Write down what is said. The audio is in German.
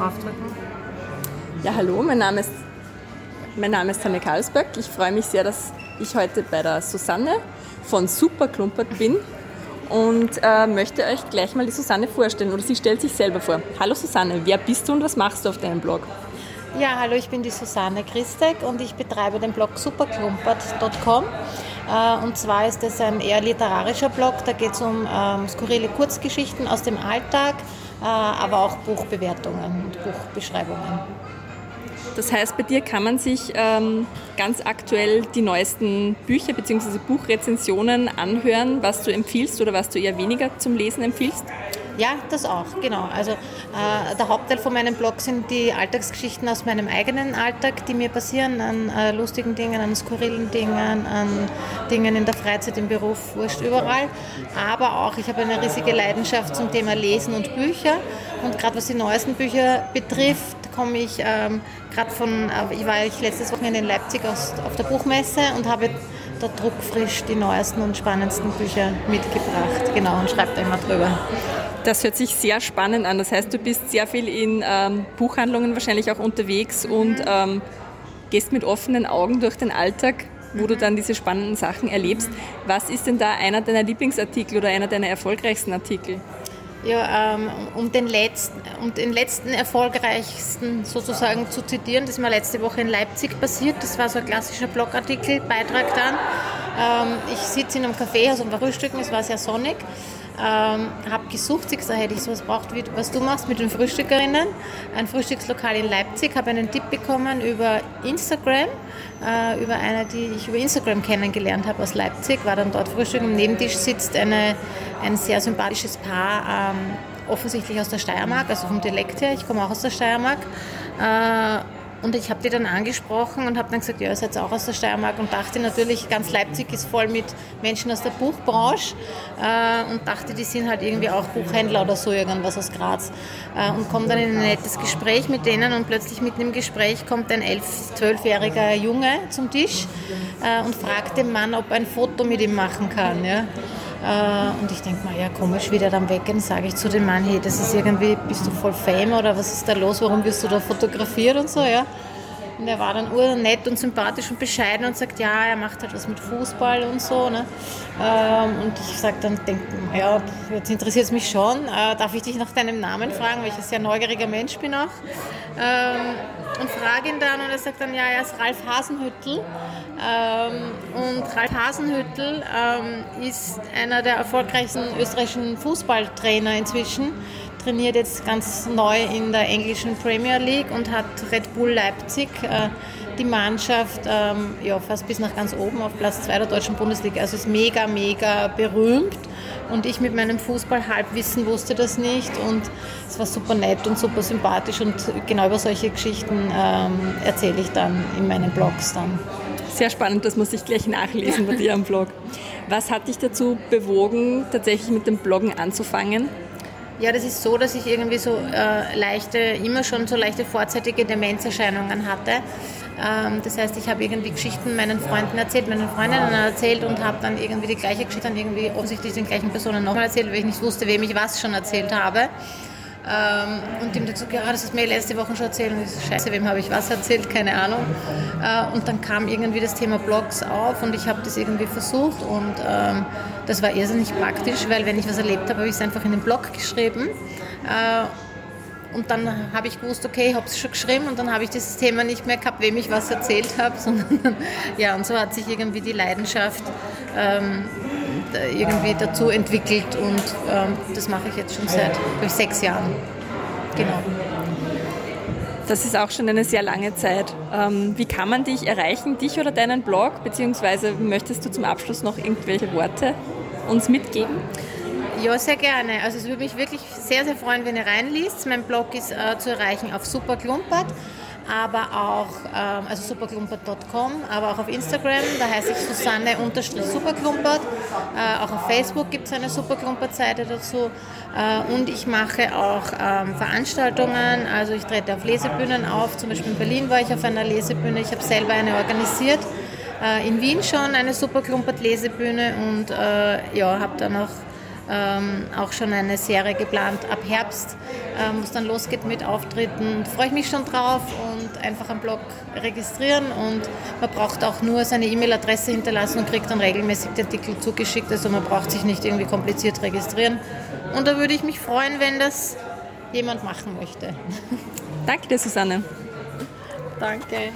draufdrücken. Ja, hallo, mein Name ist, mein Name ist Tanne Karlsberg. Ich freue mich sehr, dass ich heute bei der Susanne von Superklumpert bin und äh, möchte euch gleich mal die Susanne vorstellen oder sie stellt sich selber vor. Hallo Susanne, wer bist du und was machst du auf deinem Blog? Ja, hallo, ich bin die Susanne Christek und ich betreibe den Blog superklumpert.com. Äh, und zwar ist es ein eher literarischer Blog, da geht es um ähm, skurrile Kurzgeschichten aus dem Alltag, aber auch Buchbewertungen und Buchbeschreibungen. Das heißt, bei dir kann man sich ähm, ganz aktuell die neuesten Bücher bzw. Buchrezensionen anhören, was du empfiehlst oder was du eher weniger zum Lesen empfiehlst? Ja, das auch, genau. Also äh, der Hauptteil von meinem Blog sind die Alltagsgeschichten aus meinem eigenen Alltag, die mir passieren, an äh, lustigen Dingen, an skurrilen Dingen, an Dingen in der Freizeit, im Beruf, wurscht überall. Aber auch, ich habe eine riesige Leidenschaft zum Thema Lesen und Bücher. Und gerade was die neuesten Bücher betrifft, komme ich ähm, gerade von, äh, ich war ich letztes Wochenende in Leipzig aus, auf der Buchmesse und habe da druckfrisch die neuesten und spannendsten Bücher mitgebracht. Genau, und schreibe da immer drüber. Das hört sich sehr spannend an. Das heißt, du bist sehr viel in ähm, Buchhandlungen wahrscheinlich auch unterwegs und ähm, gehst mit offenen Augen durch den Alltag, wo du dann diese spannenden Sachen erlebst. Was ist denn da einer deiner Lieblingsartikel oder einer deiner erfolgreichsten Artikel? Ja, ähm, um, den letzten, um den letzten erfolgreichsten sozusagen zu zitieren, das ist mir letzte Woche in Leipzig passiert. Das war so ein klassischer Blogartikel, Beitrag dann. Ähm, ich sitze in einem Café, also beim Frühstücken, es war sehr sonnig ähm, habe gesucht, sie gesagt, hätte ich sowas braucht, wie was du machst mit den Frühstückerinnen. Ein Frühstückslokal in Leipzig, habe einen Tipp bekommen über Instagram, äh, über eine, die ich über Instagram kennengelernt habe aus Leipzig, war dann dort Frühstück. Am Nebentisch sitzt eine, ein sehr sympathisches Paar, ähm, offensichtlich aus der Steiermark, also vom Dialekt her, ich komme auch aus der Steiermark. Äh, und ich habe die dann angesprochen und habe dann gesagt, ja, ihr seid auch aus der Steiermark und dachte natürlich, ganz Leipzig ist voll mit Menschen aus der Buchbranche äh, und dachte, die sind halt irgendwie auch Buchhändler oder so, irgendwas aus Graz. Äh, und komme dann in ein nettes Gespräch mit denen und plötzlich mitten im Gespräch kommt ein elf-, zwölfjähriger Junge zum Tisch äh, und fragt den Mann, ob er ein Foto mit ihm machen kann. Ja? Äh, und ich denke mal, ja komisch, wie der dann weggeht, sage ich zu dem Mann, hey, das ist irgendwie, bist du voll Fame oder was ist da los, warum wirst du da fotografiert und so, ja. Und er war dann urnett und sympathisch und bescheiden und sagt, ja, er macht halt was mit Fußball und so. Ne? Ähm, und ich sage dann, denk, ja, jetzt interessiert es mich schon. Äh, darf ich dich nach deinem Namen fragen, weil ich ein sehr neugieriger Mensch bin auch. Ähm, und frage ihn dann und er sagt dann, ja, er ist Ralf Hasenhüttel. Ähm, und Ralf Hasenhüttel ist einer der erfolgreichsten österreichischen Fußballtrainer inzwischen trainiert jetzt ganz neu in der englischen Premier League und hat Red Bull Leipzig äh, die Mannschaft ähm, ja, fast bis nach ganz oben auf Platz 2 der deutschen Bundesliga. Also ist mega, mega berühmt. Und ich mit meinem Fußball-Halbwissen wusste das nicht. Und es war super nett und super sympathisch. Und genau über solche Geschichten ähm, erzähle ich dann in meinen Blogs dann. Sehr spannend, das muss ich gleich nachlesen bei am Blog. Was hat dich dazu bewogen, tatsächlich mit dem Bloggen anzufangen? Ja, das ist so, dass ich irgendwie so äh, leichte, immer schon so leichte vorzeitige Demenzerscheinungen hatte. Ähm, das heißt, ich habe irgendwie Geschichten meinen Freunden erzählt, meinen Freundinnen erzählt und habe dann irgendwie die gleiche Geschichte dann irgendwie offensichtlich den gleichen Personen nochmal erzählt, weil ich nicht wusste, wem ich was schon erzählt habe. Ähm, und ihm dazu, ja, das ist mir letzte Woche schon erzählt und ich so, scheiße, wem habe ich was erzählt, keine Ahnung. Äh, und dann kam irgendwie das Thema Blogs auf und ich habe das irgendwie versucht und ähm, das war irrsinnig praktisch, weil wenn ich was erlebt habe, habe ich es einfach in den Blog geschrieben. Äh, und dann habe ich gewusst, okay, ich habe es schon geschrieben und dann habe ich dieses Thema nicht mehr gehabt, wem ich was erzählt habe, sondern ja, und so hat sich irgendwie die Leidenschaft ähm, irgendwie dazu entwickelt und ähm, das mache ich jetzt schon seit ich, sechs Jahren. Genau. Das ist auch schon eine sehr lange Zeit. Ähm, wie kann man dich erreichen, dich oder deinen Blog? Beziehungsweise möchtest du zum Abschluss noch irgendwelche Worte uns mitgeben? Ja, sehr gerne. Also es würde mich wirklich sehr, sehr freuen, wenn ihr reinliest. Mein Blog ist äh, zu erreichen auf Superklumpert aber auch, ähm, also superklumpert.com, aber auch auf Instagram, da heiße ich Susanne-Superklumpert. Äh, auch auf Facebook gibt es eine Superklumpert-Seite dazu. Äh, und ich mache auch ähm, Veranstaltungen, also ich trete auf Lesebühnen auf, zum Beispiel in Berlin war ich auf einer Lesebühne, ich habe selber eine organisiert. Äh, in Wien schon eine Superklumpert-Lesebühne und äh, ja, habe dann auch ähm, auch schon eine Serie geplant ab Herbst, ähm, wo es dann losgeht mit Auftritten. Freue ich mich schon drauf und einfach am Blog registrieren und man braucht auch nur seine E-Mail-Adresse hinterlassen und kriegt dann regelmäßig die Artikel zugeschickt. Also man braucht sich nicht irgendwie kompliziert registrieren. Und da würde ich mich freuen, wenn das jemand machen möchte. Danke dir, Susanne. Danke.